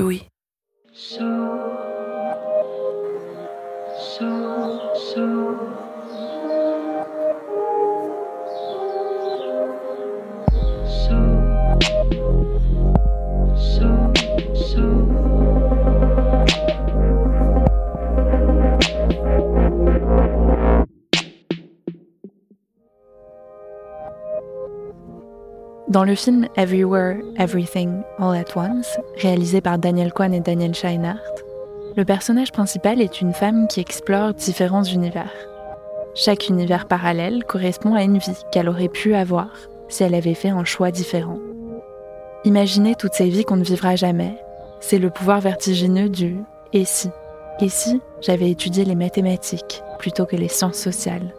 Louis. Dans le film Everywhere, Everything, All at Once, réalisé par Daniel Kwan et Daniel Scheinert, le personnage principal est une femme qui explore différents univers. Chaque univers parallèle correspond à une vie qu'elle aurait pu avoir si elle avait fait un choix différent. Imaginez toutes ces vies qu'on ne vivra jamais, c'est le pouvoir vertigineux du et si. Et si j'avais étudié les mathématiques plutôt que les sciences sociales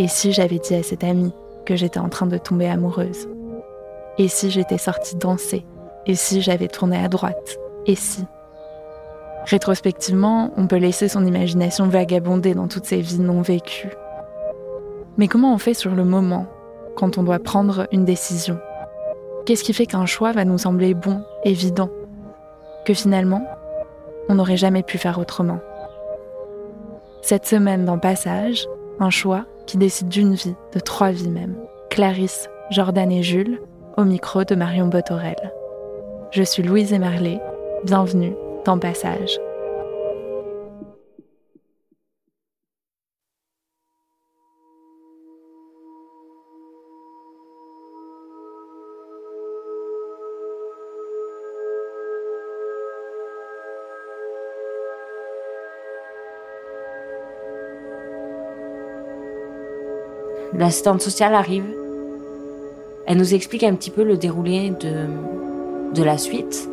Et si j'avais dit à cette amie que j'étais en train de tomber amoureuse Et si j'étais sortie danser? Et si j'avais tourné à droite? Et si? Rétrospectivement, on peut laisser son imagination vagabonder dans toutes ces vies non vécues. Mais comment on fait sur le moment, quand on doit prendre une décision? Qu'est-ce qui fait qu'un choix va nous sembler bon, évident Que finalement, on n'aurait jamais pu faire autrement? Cette semaine dans Passage, un choix qui décide d'une vie, de trois vies même. Clarisse, Jordan et Jules, au micro de Marion Botorel. Je suis Louise Emerlet, bienvenue dans Passage. L'assistante sociale arrive. Elle nous explique un petit peu le déroulé de, la suite.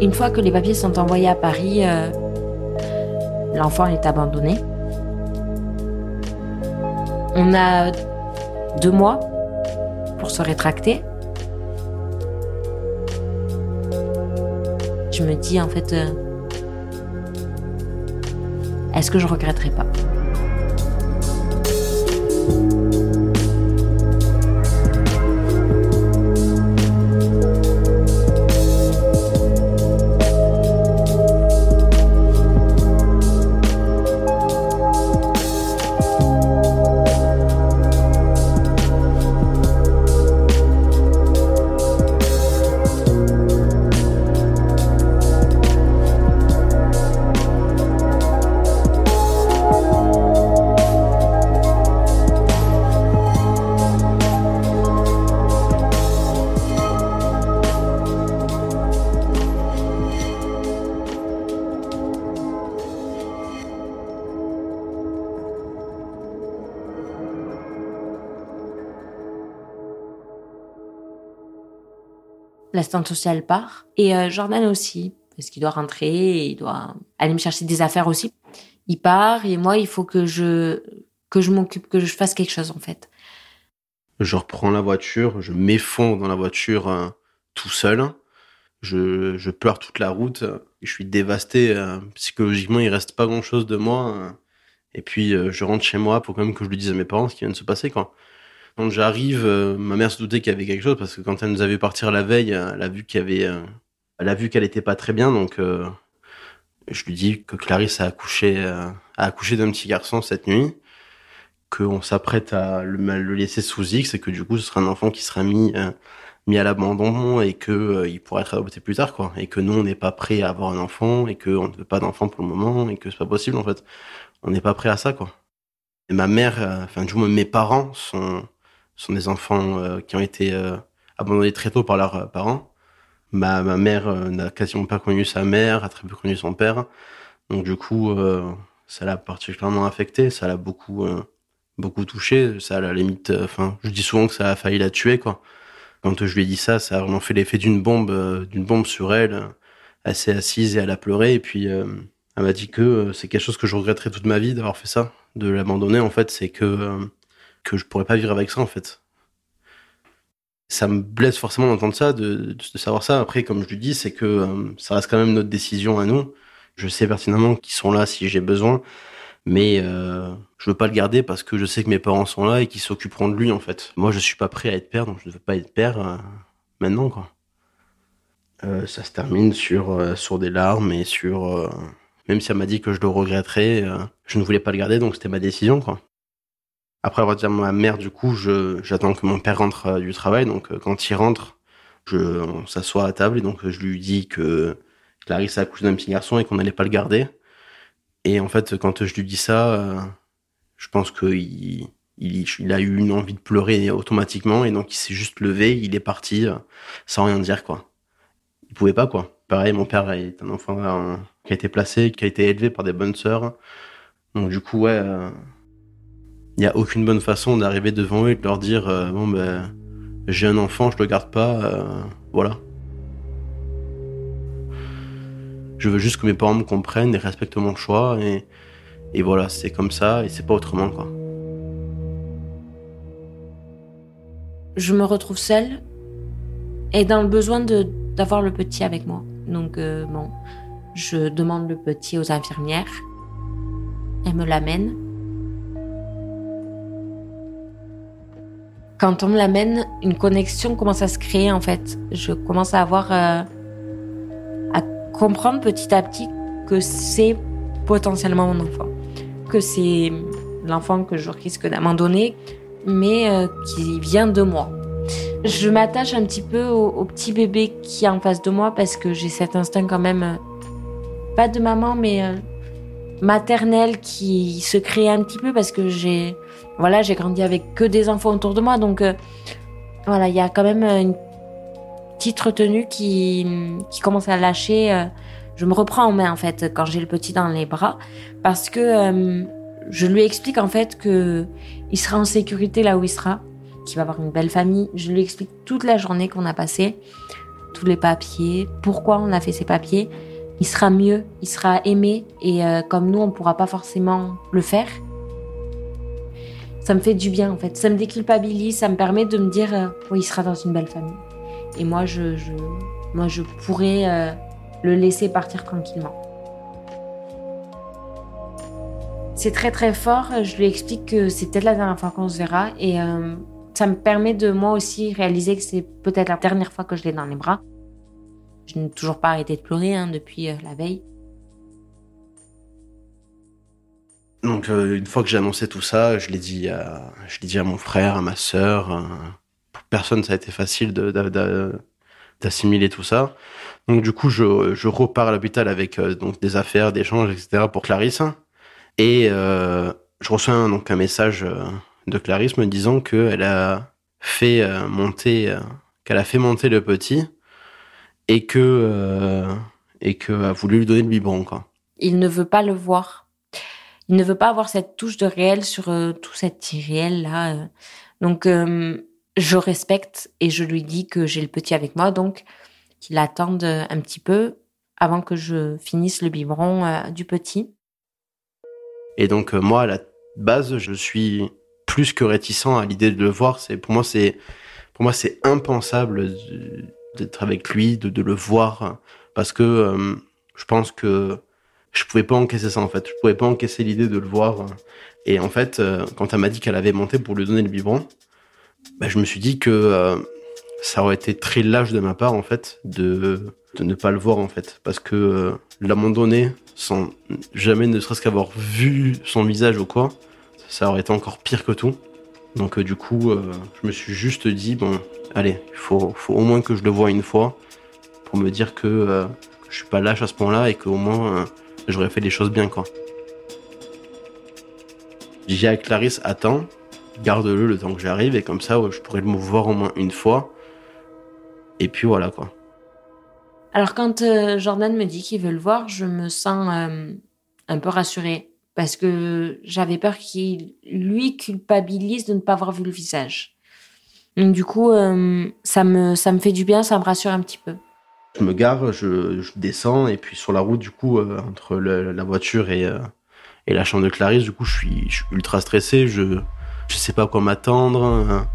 Une fois que les papiers sont envoyés à Paris, euh, l'enfant est abandonné. On a deux mois pour se rétracter. Je me dis en fait, euh, est-ce que je regretterai pas? L'assistante sociale part. Et euh, Jordan aussi, parce qu'il doit rentrer, il doit aller me chercher des affaires aussi. Il part et moi, il faut que je que je m'occupe, que je fasse quelque chose en fait. Je reprends la voiture, je m'effondre dans la voiture euh, tout seul. Je, je, pleure toute la route. Je suis dévasté euh, psychologiquement. Il reste pas grand chose de moi. et puis je rentre chez moi pour quand même que je lui dise à mes parents ce qui vient de se passer. Quand quand j'arrive, euh, ma mère se doutait qu'il y avait quelque chose parce que quand elle nous avait partir la veille, elle a vu qu'il y avait, euh, elle a vu qu'elle était pas très bien, donc euh, je lui dis que Clarisse a accouché, a accouché d'un petit garçon cette nuit, qu'on s'apprête à le, le, laisser sous X et que du coup ce sera un enfant qui sera mis euh, mis à l'abandon et que euh, il pourra être adopté plus tard quoi. Et que nous on n'est pas prêt à avoir un enfant et que on ne veut pas d'enfant pour le moment et que c'est pas possible en fait. On n'est pas prêt à ça quoi. Et ma mère euh, enfin du moins mes parents sont sont des enfants qui ont été abandonnés très tôt par leurs parents ma ma mère n'a quasiment pas connu sa mère a très peu connu son père donc du coup ça l'a particulièrement affecté ça l'a beaucoup beaucoup touché. Ça, la limite, euh, enfin, je dis souvent que ça a failli la tuer, quoi. Quand je lui ai dit ça, ça a vraiment fait l'effet d'une bombe, euh, d'une bombe sur elle. Elle s'est assise et elle a pleuré. Et puis, euh, elle m'a dit que c'est quelque chose que je regretterais toute ma vie d'avoir fait ça, de l'abandonner. En fait, c'est que que je pourrais pas vivre avec ça, en fait. Ça me blesse forcément d'entendre ça, de, savoir ça. Après, comme je lui dis, c'est que ça reste quand même notre décision à nous. Je sais pertinemment qu'ils sont là si j'ai besoin mais euh, je veux pas le garder parce que je sais que mes parents sont là et qu'ils s'occuperont de lui en fait. Moi, je suis pas prêt à être père, donc je ne veux pas être père euh, maintenant quoi. Euh, ça se termine sur euh, sur des larmes et sur euh, même si elle m'a dit que je le regretterais, je ne voulais pas le garder, donc c'était ma décision quoi. Après avoir dit à ma mère, du coup, je j'attends que mon père rentre du travail, donc quand il rentre, je on s'assoit à table et donc je lui dis que Clarisse a accouché d'un petit garçon et qu'on n'allait pas le garder. Et en fait, quand je lui dis ça, euh, je pense qu'il il, il, a eu une envie de pleurer automatiquement et donc il s'est juste levé, il est parti euh, sans rien dire quoi. Il pouvait pas quoi. Pareil, mon père est un enfant euh, qui a été placé, qui a été élevé par des bonnes sœurs. Donc du coup ouais, il n'y a aucune bonne façon d'arriver devant eux et de leur dire bon ben j'ai un enfant, je le garde pas, voilà. Je veux juste que mes parents me comprennent et respectent mon choix. Et, voilà, c'est comme ça et c'est pas autrement, quoi. Je me retrouve seule et dans le besoin d'avoir le petit avec moi. Donc, euh, bon, je demande le petit aux infirmières. Elles me l'amènent. Quand on me l'amène, une connexion commence à se créer en fait. Je commence à avoir euh, comprendre petit à petit que c'est potentiellement mon enfant, que c'est l'enfant que je risque d'abandonner, mais euh, qui vient de moi. Je m'attache un petit peu au, petit bébé qui est en face de moi parce que j'ai cet instinct quand même, euh, pas de maman, mais euh, maternel qui se crée un petit peu parce que j'ai, voilà, j'ai grandi avec que des enfants autour de moi, donc voilà, il y a quand même une petite retenue qui, qui commence à lâcher. Euh, je me reprends en main en fait quand j'ai le petit dans les bras parce que euh, je lui explique en fait que il sera en sécurité là où il sera, qu'il va avoir une belle famille. Je lui explique toute la journée qu'on a passée, tous les papiers, pourquoi on a fait ces papiers. Il sera mieux, il sera aimé et euh, comme nous on pourra pas forcément le faire. Ça me fait du bien en fait, ça me déculpabilise, ça me permet de me dire oui il sera dans une belle famille et moi je, je moi je pourrais euh, le laisser partir tranquillement. C'est très très fort, je lui explique que c'est peut-être la dernière fois qu'on se verra et euh, ça me permet de moi aussi réaliser que c'est peut-être la dernière fois que je l'ai dans les bras. Je n'ai toujours pas arrêté de pleurer hein, depuis euh, la veille. Donc une fois que j'ai annoncé tout ça, je l'ai dit à, je dit à mon frère, à ma sœur, personne, ça a été facile d'assimiler tout ça. Donc du coup, je, repars à l'hôpital avec euh, donc des affaires, des échanges, etc. pour Clarisse. Et euh, je reçois un, donc un message euh, de Clarisse me disant qu'elle a fait monter, qu'elle a fait monter le petit et que et que a voulu lui donner le biberon quoi. Il ne veut pas le voir. Il ne veut pas avoir cette touche de réel sur tout cet irréel là. Donc je respecte et je lui dis que j'ai le petit avec moi, donc qu'il attende un petit peu avant que je finisse le biberon euh, du petit. Et donc euh, moi, à la base, je suis plus que réticent à l'idée de le voir. C'est pour moi, c'est pour moi, c'est impensable d'être avec lui, de, le voir, parce que euh, je pense que je pouvais pas encaisser ça en fait. Je pouvais pas encaisser l'idée de le voir. Et en fait, quand elle m'a dit qu'elle avait monté pour lui donner le biberon, bah, je me suis dit que euh, ça aurait été très lâche de ma part en fait de, ne pas le voir en fait parce que euh, l'abandonner sans jamais ne serait-ce qu'avoir vu son visage ou quoi ça aurait été encore pire que tout. Donc du coup, je me suis juste dit, bon, allez, il faut, faut, au moins que je le voie une fois pour me dire que, je suis pas lâche à ce point-là et qu'au moins j'aurais fait les choses bien, quoi. J'ai dit à Clarisse, attends, garde-le le temps que j'arrive et comme ça, je pourrais le voir au moins une fois. Et puis voilà, quoi. Alors quand euh, Jordan me dit qu'il veut le voir, je me sens euh, un peu rassurée parce que j'avais peur qu'il lui culpabilise de ne pas avoir vu le visage. Du coup, euh, ça me ça me fait du bien, ça me rassure un petit peu. Je me gare, je, descends et puis sur la route du coup entre la voiture et et la chambre de Clarisse, du coup, je suis, je suis ultra stressé. Je je sais pas quoi m'attendre. Hein.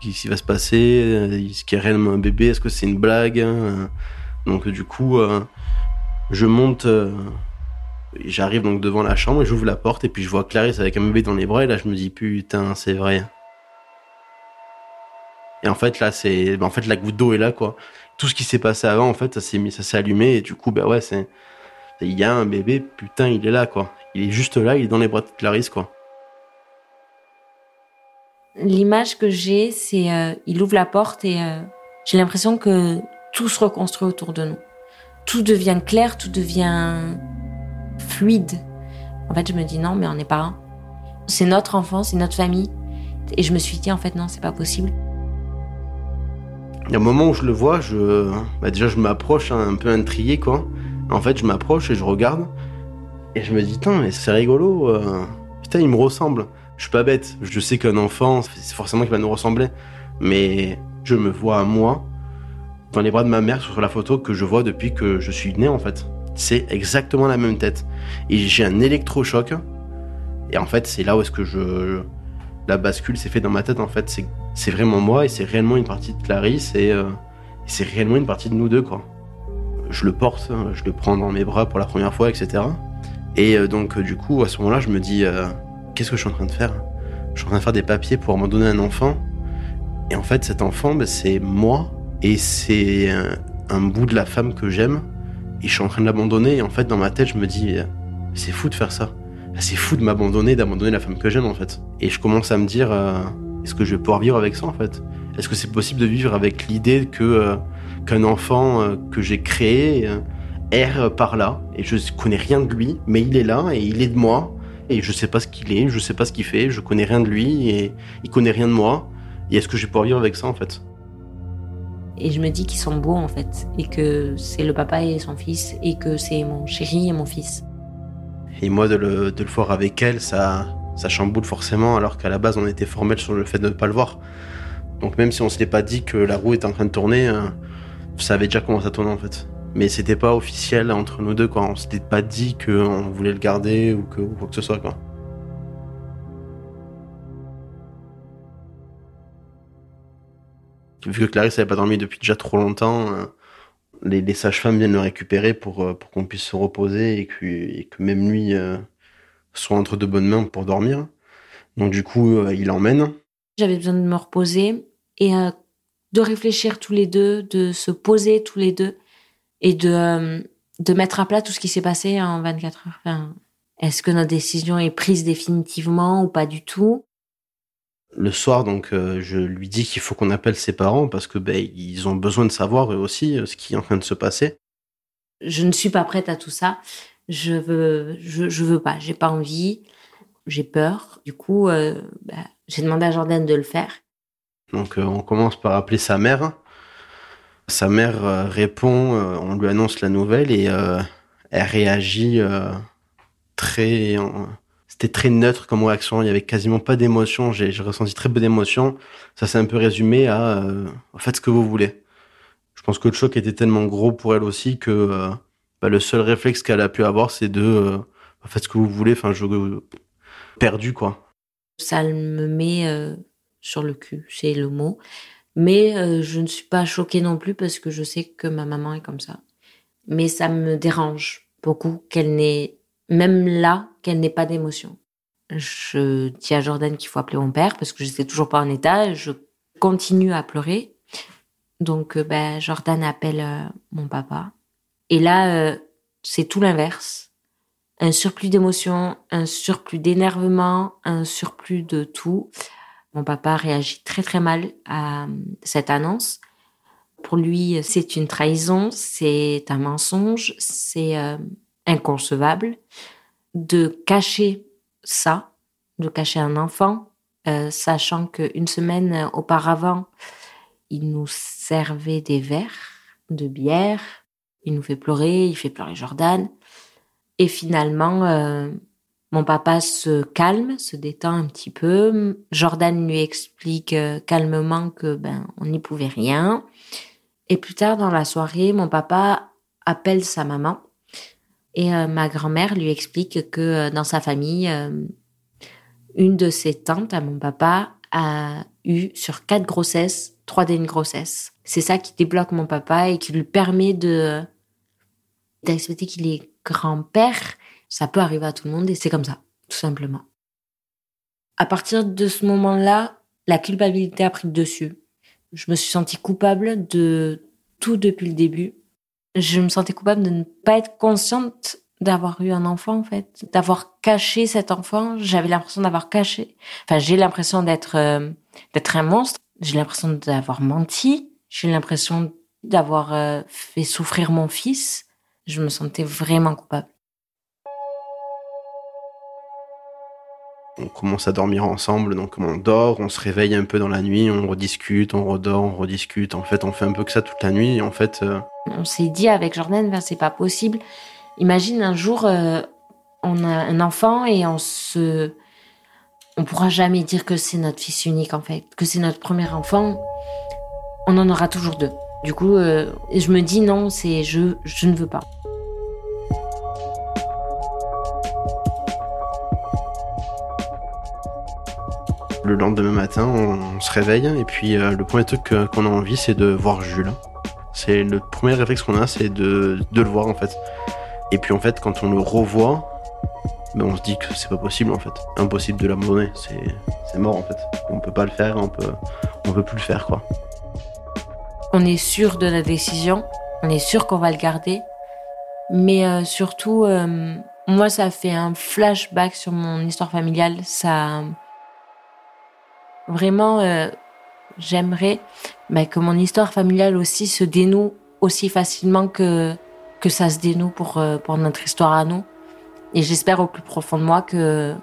Qu'est-ce qui va se passer Est-ce qu'il y a réellement un bébé Est-ce que c'est une blague hein? Donc du coup, euh, je monte, euh, j'arrive donc devant la chambre j'ouvre la porte et puis je vois Clarisse avec un bébé dans les bras et là je me dis putain c'est vrai. Et en fait là c'est, ben, en fait la goutte d'eau est là quoi. Tout ce qui s'est passé avant en fait ça s'est mis, ça s'est allumé et du coup bah ouais c'est, il y a un bébé putain il est là quoi. Il est juste là, il est dans les bras de Clarisse quoi. L'image que j'ai c'est, euh, il ouvre la porte et j'ai l'impression que tout se reconstruit autour de nous. Tout devient clair, tout devient fluide. En fait, je me dis non, mais on n'est pas un. C'est notre enfant, c'est notre famille. Et je me suis dit en fait non, c'est pas possible. Il y a un moment où je le vois, je, bah déjà je m'approche un peu intrigué quoi. En fait, je m'approche et je regarde et je me dis putain, mais c'est rigolo. Euh... Putain, il me ressemble. Je suis pas bête. Je sais qu'un enfant, c'est forcément qu'il va nous ressembler. Mais je me vois moi dans les bras de ma mère sur la photo que je vois depuis que je suis né en fait. C'est exactement la même tête. Et j'ai un électrochoc. Et en fait, c'est là où est-ce que je... La bascule s'est fait dans ma tête en fait. C'est vraiment moi et c'est réellement une partie de Clarisse et euh, c'est réellement une partie de nous deux quoi. Je le porte, hein, je le prends dans mes bras pour la première fois, etc. Et euh, donc du coup, à ce moment-là, je me dis, euh, qu'est-ce que je suis en train de faire? Je suis en train de faire des papiers pour m'en donner un enfant. Et en fait, cet enfant, ben, c'est moi et c'est un, bout de la femme que j'aime. Et je suis en train de l'abandonner. Et en fait, dans ma tête, je me dis, c'est fou de faire ça. C'est fou de m'abandonner, d'abandonner la femme que j'aime, en fait. Et je commence à me dire, euh, est-ce que je vais pouvoir vivre avec ça, en fait? Est-ce que c'est possible de vivre avec l'idée que euh, qu'un enfant euh, que j'ai créé erre par là et je connais rien de lui, mais il est là et il est de moi et je sais pas ce qu'il est, je sais pas ce qu'il fait, je connais rien de lui et il connaît rien de moi. Et est-ce que je vais pouvoir vivre avec ça, en fait? Et je me dis qu'ils sont beaux en fait, et que c'est le papa et son fils, et que c'est mon chéri et mon fils. Et moi, de le, de le voir avec elle, ça, ça chamboule forcément, alors qu'à la base, on était formel sur le fait de ne pas le voir. Donc même si on ne s'était pas dit que la roue était en train de tourner, hein, ça avait déjà commencé à tourner en fait. Mais c'était pas officiel entre nous deux, quoi. On s'était pas dit qu'on voulait le garder ou, que, ou quoi que ce soit, quoi. vu que Clarisse n'avait pas dormi depuis déjà trop longtemps, euh, les, sages-femmes viennent le récupérer pour, euh, pour qu'on puisse se reposer et que, que même lui euh, soit entre de bonnes mains pour dormir. Donc du coup, il l'emmène. J'avais besoin de me reposer et de réfléchir tous les deux, de se poser tous les deux et de, de mettre à plat tout ce qui s'est passé en 24 heures. Est-ce que notre décision est prise définitivement ou pas du tout? Le soir, donc, euh, je lui dis qu'il faut qu'on appelle ses parents parce que ben, ils ont besoin de savoir eux aussi euh, ce qui est en train de se passer. Je ne suis pas prête à tout ça. Je veux, je, je veux pas. J'ai pas envie. J'ai peur. Du coup, euh, ben, j'ai demandé à Jordan de le faire. Donc, on commence par appeler sa mère. Sa mère répond. on lui annonce la nouvelle et elle réagit très c'était très neutre comme réaction. Il y avait quasiment pas d'émotion. J'ai ressenti très peu d'émotion. Ça s'est un peu résumé à euh, faites ce que vous voulez. Je pense que le choc était tellement gros pour elle aussi que euh, bah, le seul réflexe qu'elle a pu avoir, c'est de euh, faites ce que vous voulez. Enfin, je perdu quoi. Ça me met euh, sur le cul, c'est le mot. Mais je ne suis pas choquée non plus parce que je sais que ma maman est comme ça. Mais ça me dérange beaucoup qu'elle n'ait même là, qu'elle n'ait pas d'émotion. Je dis à Jordan qu'il faut appeler mon père parce que je n'étais toujours pas en état. Je continue à pleurer. Donc, euh, ben, Jordan appelle euh, mon papa. Et là, euh, c'est tout l'inverse. un surplus d'émotions, un surplus d'énervement, un surplus de tout. Mon papa réagit très très mal à cette annonce. Pour lui, c'est une trahison, c'est un mensonge, c'est euh, inconcevable de cacher ça, de cacher un enfant, euh, sachant qu'une semaine auparavant, il nous servait des verres de bière, il nous fait pleurer, il fait pleurer Jordan. Et finalement, euh, mon papa se calme, se détend un petit peu. Jordan lui explique euh, calmement que ben on n'y pouvait rien. Et plus tard dans la soirée, mon papa appelle sa maman et euh, ma grand-mère lui explique que dans sa famille, une de ses tantes à mon papa a eu sur quatre grossesses trois d'une grossesse. C'est ça qui débloque mon papa et qui lui permet de d'accepter qu'il est grand-père. Ça peut arriver à tout le monde et c'est comme ça, tout simplement. À partir de ce moment-là, la culpabilité a pris le dessus. Je me suis sentie coupable de tout depuis le début. Je me sentais coupable de ne pas être consciente d'avoir eu un enfant en fait, d'avoir caché cet enfant. J'avais l'impression d'avoir caché. Enfin, j'ai l'impression d'être euh, d'être un monstre. J'ai l'impression d'avoir menti. J'ai l'impression d'avoir euh, fait souffrir mon fils. Je me sentais vraiment coupable. On commence à dormir ensemble, donc on dort, on se réveille un peu dans la nuit, on rediscute, on redort, on rediscute. En fait, on fait un peu que ça toute la nuit. Et en fait, euh, on s'est dit avec Jordan, ben, c'est pas possible. Imagine un jour, euh, on a un enfant et on se, on pourra jamais dire que c'est notre fils unique en fait, que c'est notre premier enfant. On en aura toujours deux. Du coup, euh, je me dis non, c'est je, je ne veux pas. Le lendemain matin, on se réveille et puis euh, le premier truc qu'on a envie, c'est de voir Jules. C'est le premier réflexe qu'on a, c'est de, de le voir en fait. Et puis en fait, quand on le revoit, ben on se dit que c'est pas possible en fait. Impossible de l'abandonner. C'est, mort en fait. On peut pas le faire, on peut, on peut plus le faire quoi. On est sûr de la décision, on est sûr qu'on va le garder, mais euh, surtout, euh, moi ça fait un flashback sur mon histoire familiale. Ça, vraiment, euh, j'aimerais ben, que mon histoire familiale aussi se dénoue aussi facilement que que ça se dénoue pour pour notre histoire à nous. Et j'espère au plus profond de moi que,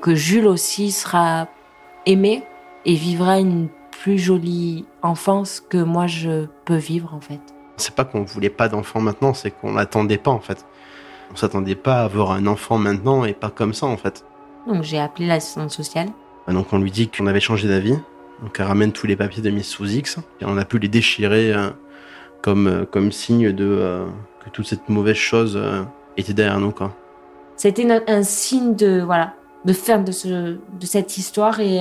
que Jules aussi sera aimé et vivra une plus jolie enfance que moi je peux vivre en fait. C'est pas qu'on voulait pas d'enfant maintenant, c'est qu'on l'attendait pas en fait. On s'attendait pas à avoir un enfant maintenant et pas comme ça en fait. Donc j'ai appelé l'assistante sociale. Donc on lui dit qu'on avait changé d'avis. Donc elle ramène tous les papiers de mise sous X et on a pu les déchirer euh, comme, euh, comme signe de euh, que toute cette mauvaise chose était derrière nous quoi. C'était un signe de voilà de fin de ce de cette histoire et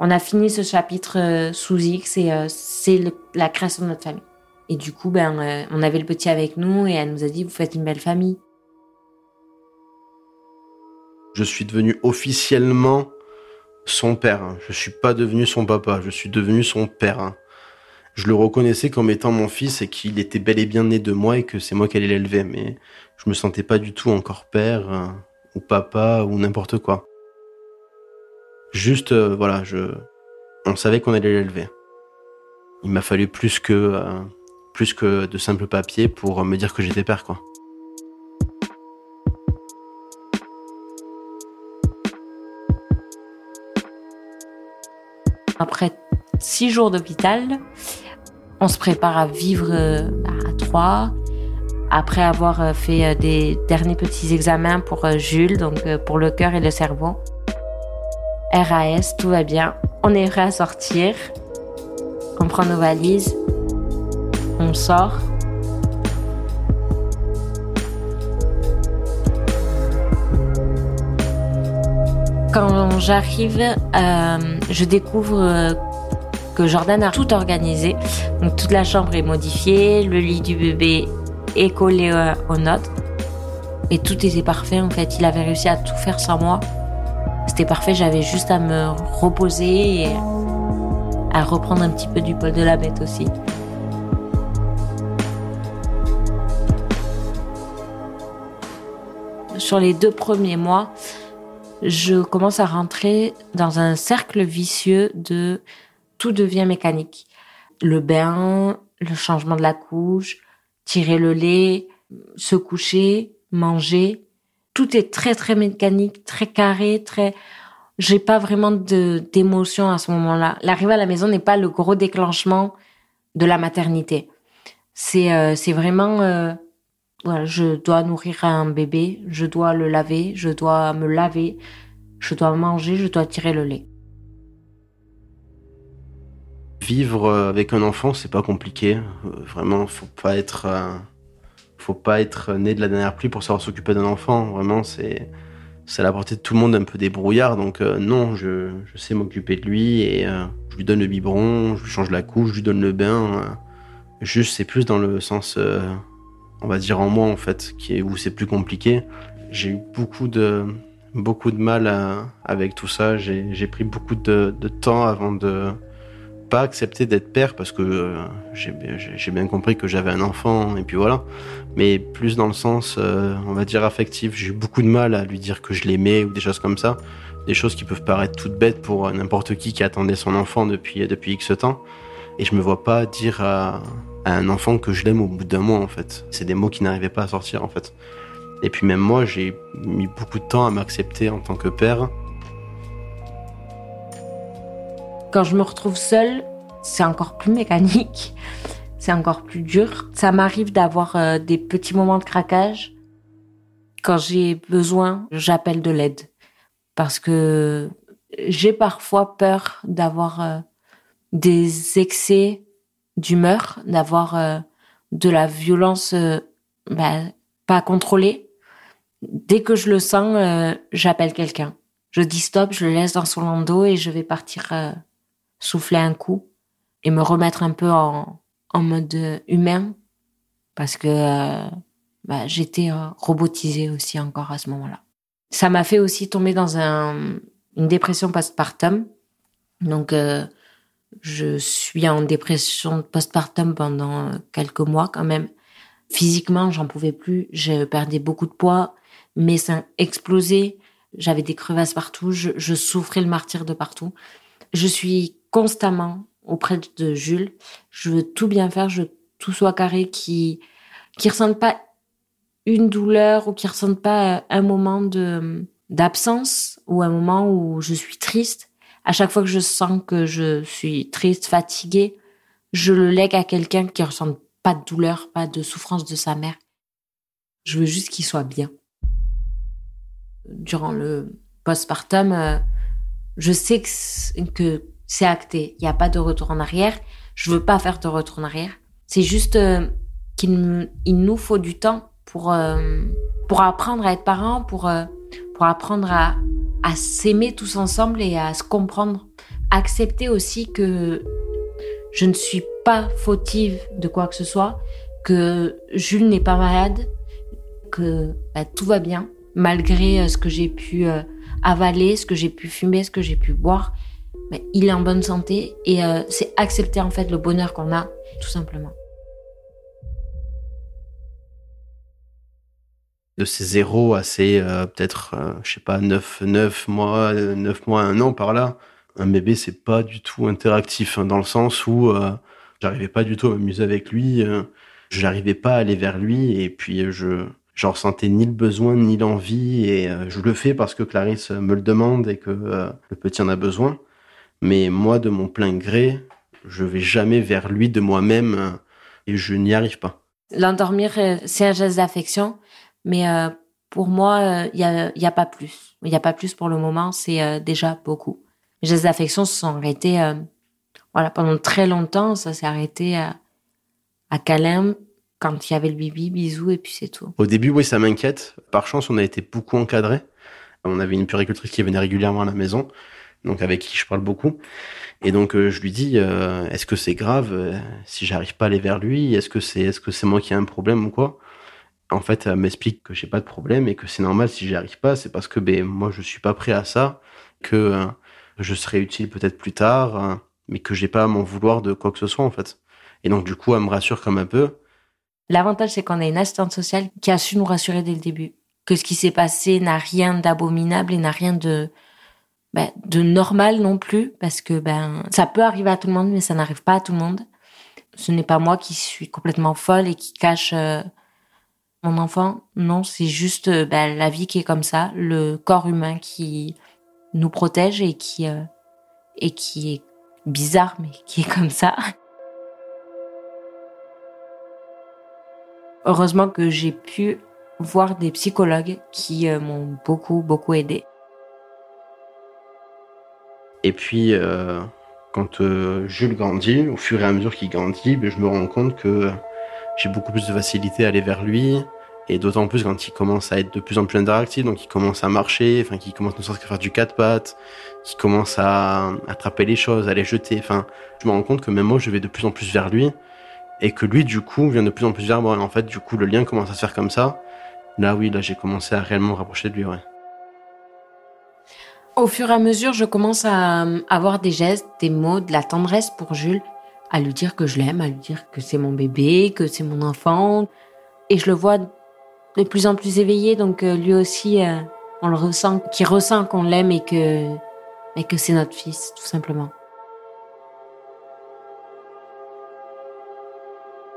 on a fini ce chapitre euh, sous X et euh, c'est la création de notre famille. Et du coup, ben, on avait le petit avec nous et elle nous a dit vous faites une belle famille. Je suis devenu officiellement son père. Je suis pas devenu son papa. Je suis devenu son père. Je le reconnaissais comme étant mon fils et qu'il était bel et bien né de moi et que c'est moi qui allais l'élever. Mais je me sentais pas du tout encore père euh, ou papa ou n'importe quoi. Juste, euh, voilà, je, on savait qu'on allait l'élever. Il m'a fallu plus que, euh, plus que de simples papiers pour me dire que j'étais père, quoi. Après six jours d'hôpital, on se prépare à vivre à trois après avoir euh, fait euh, des derniers petits examens pour euh, Jules, donc pour le cœur et le cerveau. RAS, tout va bien. On est prêt à sortir. On prend nos valises. On sort. Quand j'arrive, je découvre que Jordan a tout organisé. Donc toute la chambre est modifiée, le lit du bébé et collé euh, aux notes. Et tout était parfait en fait. Il avait réussi à tout faire sans moi. Parfait, j'avais juste à me reposer et à reprendre un petit peu du poil de la bête aussi. sur les deux premiers mois, je commence à rentrer dans un cercle vicieux de tout devient mécanique. Le bain, le changement de la couche, tirer le lait, se coucher, manger. Tout est très très mécanique, très carré, très. J'ai pas vraiment d'émotion à ce moment-là. L'arrivée à la maison n'est pas le gros déclenchement de la maternité. C'est euh, c'est vraiment euh, voilà, je dois nourrir un bébé, je dois le laver, je dois me laver, je dois manger, je dois tirer le lait. Vivre avec un enfant, c'est pas compliqué. Euh, vraiment, faut pas être, faut pas être né de la dernière pluie pour savoir s'occuper d'un enfant. Vraiment, c'est, à la portée de tout le monde un peu débrouillard. Donc non, je, sais m'occuper de lui et je lui donne le biberon, je lui change la couche, je lui donne le bain. juste, c'est plus dans le sens, on va dire en moi en fait, qui est où c'est plus compliqué. J'ai eu beaucoup de, beaucoup de mal avec tout ça. J'ai pris beaucoup de, de temps avant de pas accepter d'être père parce que euh, j'ai bien compris que j'avais un enfant et puis voilà. Mais plus dans le sens, euh, on va dire affectif. J'ai eu beaucoup de mal à lui dire que je l'aimais ou des choses comme ça. Des choses qui peuvent paraître toutes bêtes pour n'importe qui qui attendait son enfant depuis, depuis X temps. Et je me vois pas dire à, à un enfant que je l'aime au bout d'un mois en fait. C'est des mots qui n'arrivaient pas à sortir en fait. Et puis même moi, j'ai mis beaucoup de temps à m'accepter en tant que père. Quand je me retrouve seule, c'est encore plus mécanique, c'est encore plus dur. Ça m'arrive d'avoir euh, des petits moments de craquage. Quand j'ai besoin, j'appelle de l'aide. Parce que j'ai parfois peur d'avoir euh, des excès d'humeur, d'avoir euh, de la violence bah, pas contrôlée. Dès que je le sens, j'appelle quelqu'un. Je dis stop, je le laisse dans son landau et je vais partir souffler un coup et me remettre un peu en, en mode humain parce que euh, bah, j'étais euh, robotisée aussi encore à ce moment-là. Ça m'a fait aussi tomber dans un, une dépression postpartum. Donc, euh, je suis en dépression postpartum pendant quelques mois quand même. Physiquement, j'en pouvais plus. Je perdais beaucoup de poids. Mes seins explosaient. J'avais des crevasses partout. Je, je souffrais le martyr de partout. Je suis constamment auprès de Jules. Je veux tout bien faire, je tout soit carré, qui qui ressente pas une douleur ou qui ressente pas un moment de d'absence ou un moment où je suis triste. À chaque fois que je sens que je suis triste, fatiguée, je le lègue à quelqu'un qui ressente pas de douleur, pas de souffrance de sa mère. Je veux juste qu'il soit bien. Durant le postpartum, euh, je sais que c'est acté. Il n'y a pas de retour en arrière. Je veux pas faire de retour en arrière. C'est juste euh, qu'il nous faut du temps pour euh, pour apprendre à être parents, pour euh, pour apprendre à à s'aimer tous ensemble et à se comprendre. Accepter aussi que je ne suis pas fautive de quoi que ce soit, que Jules n'est pas malade, que bah, tout va bien malgré ce que j'ai pu avaler, ce que j'ai pu fumer, ce que j'ai pu boire il est en bonne santé et euh, c'est accepter en fait le bonheur qu'on a, tout simplement. De ces zéros à ces euh, peut-être, euh, je sais pas, 9, 9 mois, 9 mois, un an par là, un bébé c'est pas du tout interactif hein, dans le sens où j'arrivais pas du tout à m'amuser avec lui, je n'arrivais pas à aller vers lui et puis je j'en ressentais ni le besoin ni l'envie et je le fais parce que Clarisse me le demande et que le petit en a besoin. Mais moi, de mon plein gré, je vais jamais vers lui de moi-même euh, et je n'y arrive pas. L'endormir, euh, c'est un geste d'affection, mais euh, pour moi, il y a, pas plus. Il y a pas plus pour le moment, c'est déjà beaucoup. Les gestes d'affection se sont arrêtés, voilà, pendant très longtemps, ça s'est arrêté à, câlin, quand il y avait le bibi, bisous, et puis c'est tout. Au début, oui, ça m'inquiète. Par chance, on a été beaucoup encadrés. On avait une puricultrice qui venait régulièrement à la maison donc avec qui je parle beaucoup. Et donc euh, je lui dis, euh, est-ce que c'est grave euh, si j'arrive pas à aller vers lui Est-ce que c'est est-ce que c'est moi qui ai un problème ou quoi? En fait, elle m'explique que j'ai pas de problème et que c'est normal si j'y arrive pas, c'est parce que ben moi je suis pas prêt à ça, que je serai utile peut-être plus tard, mais que j'ai pas à m'en vouloir de quoi que ce soit en fait. Et donc du coup, elle me rassure comme un peu. L'avantage c'est qu'on a une assistante sociale qui a su nous rassurer dès le début que ce qui s'est passé n'a rien d'abominable et n'a rien de ben, de normal non plus, parce que ben ça peut arriver à tout le monde, mais ça n'arrive pas à tout le monde. Ce n'est pas moi qui suis complètement folle et qui cache euh, mon enfant. Non, c'est juste euh, ben, la vie qui est comme ça, le corps humain qui nous protège et qui euh, et qui est bizarre, mais qui est comme ça. Heureusement que j'ai pu voir des psychologues qui m'ont beaucoup beaucoup aidé. Et puis, euh, quand euh, Jules grandit, au fur et à mesure qu'il grandit, ben, je me rends compte que j'ai beaucoup plus de facilité à aller vers lui. Et d'autant plus quand il commence à être de plus en plus interactif, donc il commence à marcher, enfin qu'il commence ne serait-ce faire du quatre pattes, qu'il commence à attraper les choses, à les jeter. Enfin, je me rends compte que même moi, je vais de plus en plus vers lui, et que lui, du coup, vient de plus en plus vers moi. Et en fait, du coup, le lien commence à se faire comme ça. Là, oui, là, j'ai commencé à réellement me rapprocher de lui, ouais. Au fur et à mesure, je commence à avoir des gestes, des mots, de la tendresse pour Jules, à lui dire que je l'aime, à lui dire que c'est mon bébé, que c'est mon enfant. Et je le vois de plus en plus éveillé, donc euh, lui aussi, euh, on le ressent, qu'il ressent qu'on l'aime et que, et que c'est notre fils, tout simplement.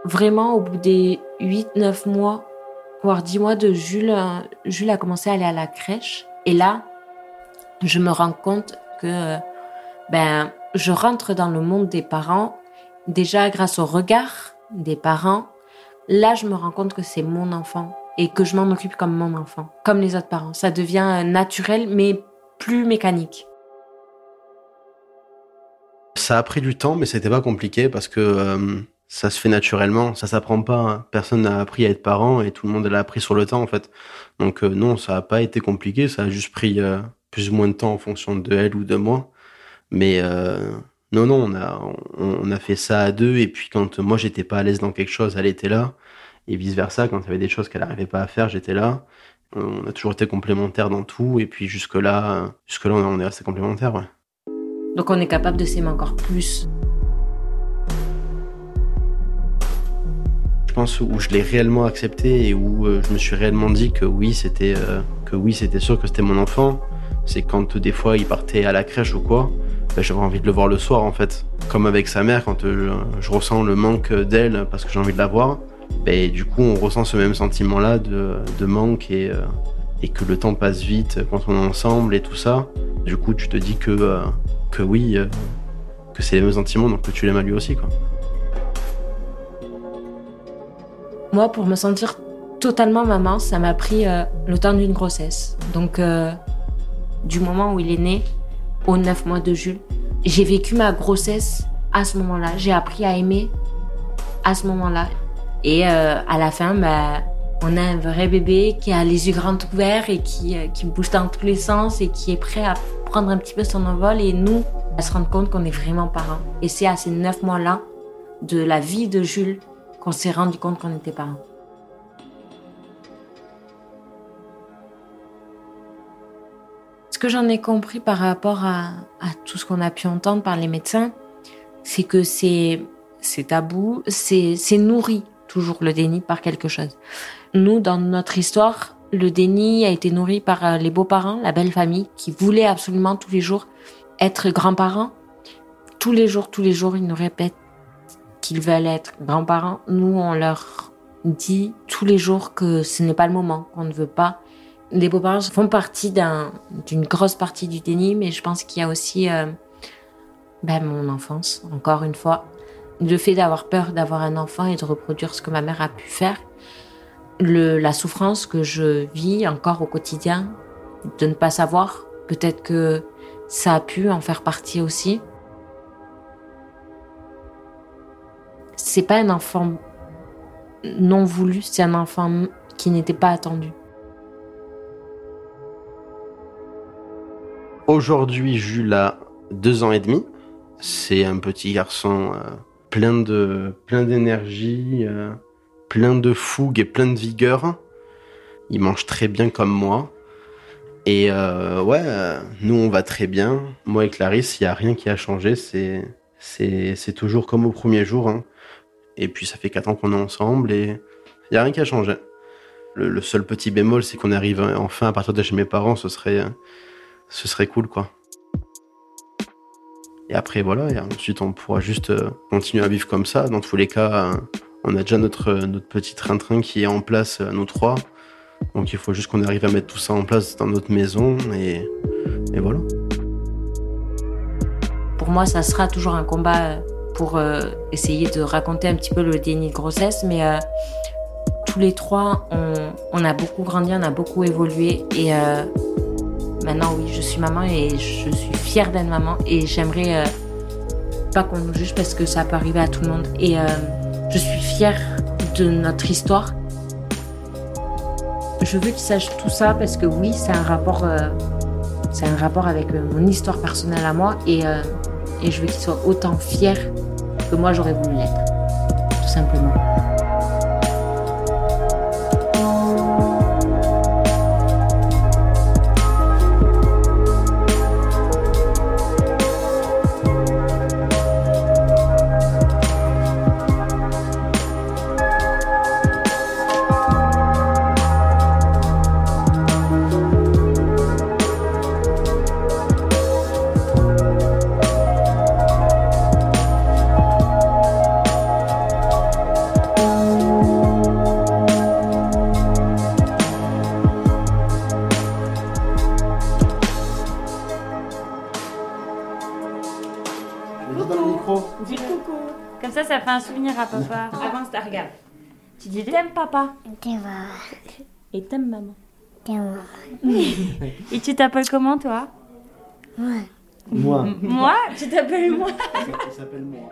Vraiment, au bout des 8-9 mois, voire 10 mois de Jules, euh, Jules a commencé à aller à la crèche. Et là, je me rends compte que ben je rentre dans le monde des parents déjà grâce au regard des parents. Là, je me rends compte que c'est mon enfant et que je m'en occupe comme mon enfant, comme les autres parents. Ça devient naturel mais plus mécanique. Ça a pris du temps, mais c'était pas compliqué parce que euh, ça se fait naturellement. Ça s'apprend pas. Hein. Personne n'a appris à être parent et tout le monde l'a appris sur le temps en fait. Donc euh, non, ça a pas été compliqué. Ça a juste pris euh, plus ou moins de temps en fonction de elle ou de moi. Mais euh, non, non, on a, on, a fait ça à deux. Et puis quand moi j'étais pas à l'aise dans quelque chose, elle était là. Et vice versa, quand il y avait des choses qu'elle n'arrivait pas à faire, j'étais là. On a toujours été complémentaires dans tout. Et puis jusque là, jusque là, on est resté complémentaires. Ouais. Donc on est capable de s'aimer encore plus. Je pense où je l'ai réellement accepté et où euh, je me suis réellement dit que oui, c'était euh, que oui, c'était sûr que c'était mon enfant c'est quand des fois il partait à la crèche ou quoi, ben, j'avais envie de le voir le soir en fait. Comme avec sa mère, quand euh, je, ressens le manque d'elle parce que j'ai envie de la voir, ben, du coup on ressent ce même sentiment-là de, manque et, euh, et que le temps passe vite quand on est ensemble et tout ça. Du coup tu te dis que, euh, que oui, que c'est les mêmes sentiments, donc que tu l'aimes à lui aussi. Quoi. Moi, pour me sentir totalement maman, ça m'a pris le temps d'une grossesse. Donc du moment où il est né, aux 9 mois de Jules. J'ai vécu ma grossesse à ce moment-là. J'ai appris à aimer à ce moment-là. Et euh, à la fin, bah, on a un vrai bébé qui a les yeux grands ouverts et qui, euh, qui bouge dans tous les sens et qui est prêt à prendre un petit peu son envol. Et nous, à se rendre compte qu'on est vraiment parents. Et c'est à ces neuf mois-là de la vie de Jules qu'on s'est rendu compte qu'on était parents. Que j'en ai compris par rapport à, tout ce qu'on a pu entendre par les médecins, c'est que c'est tabou, c'est nourri toujours le déni par quelque chose. Nous, dans notre histoire, le déni a été nourri par euh, les beaux-parents, la belle famille, qui voulaient absolument tous les jours être grands-parents. Tous les jours, tous les jours, ils nous répètent qu'ils veulent être grands-parents. Nous, on leur dit tous les jours que ce n'est pas le moment, qu'on ne veut pas les beaux-parents font partie d'une grosse partie du déni, mais je pense qu'il y a aussi euh, ben, mon enfance, encore une fois. Le fait d'avoir peur d'avoir un enfant et de reproduire ce que ma mère a pu faire. Le, la souffrance que je vis encore au quotidien, de ne pas savoir. Peut-être que ça a pu en faire partie aussi. C'est pas un enfant non voulu, c'est un enfant qui n'était pas attendu. Aujourd'hui, Jules a deux ans et demi. C'est un petit garçon euh, plein de plein d'énergie, euh, plein de fougue et plein de vigueur. Il mange très bien comme moi. Et euh, ouais, nous on va très bien. Moi et Clarisse, il y a rien qui a changé. C'est c'est toujours comme au premier jour. Hein. Et puis ça fait quatre ans qu'on est ensemble et il y a rien qui a changé. Le, seul petit bémol, c'est qu'on arrive enfin à partir de chez mes parents, ce serait, ce serait cool, quoi. Et après, voilà, et ensuite on pourra juste euh, continuer à vivre comme ça. Dans tous les cas, on a déjà notre, notre petit train-train qui est en place, nous trois. Donc il faut juste qu'on arrive à mettre tout ça en place dans notre maison et, voilà. Pour moi, ça sera toujours un combat pour euh, essayer de raconter un petit peu le déni de grossesse, mais euh, tous les trois, on, a beaucoup grandi, on a beaucoup évolué et euh, maintenant, oui, je suis maman et je suis fière d'être maman et j'aimerais pas qu'on nous juge parce que ça peut arriver à tout le monde et je suis fière de notre histoire. Je veux qu'ils sachent tout ça parce que oui, c'est un rapport, rapport avec mon histoire personnelle à moi et et je veux qu'ils soient autant fiers que moi j'aurais voulu l'être, tout simplement. À papa. Avance, ta regarde. Tu dis t'aimes papa Et t'aimes maman Et tu t'appelles comment toi Moi. Moi. Moi Tu t'appelles moi moi.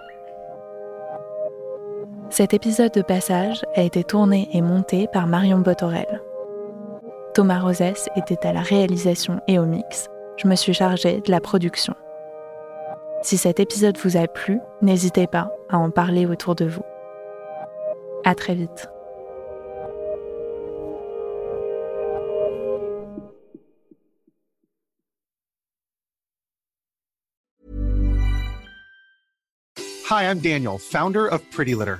Cet épisode de Passage a été tourné et monté par Marion Botorel. Thomas Rosès était à la réalisation et au mix. Je me suis chargée de la production. Si cet épisode vous a plu, n'hésitez pas à en parler autour de vous. À très vite. Hi, I'm Daniel, founder of Pretty Litter.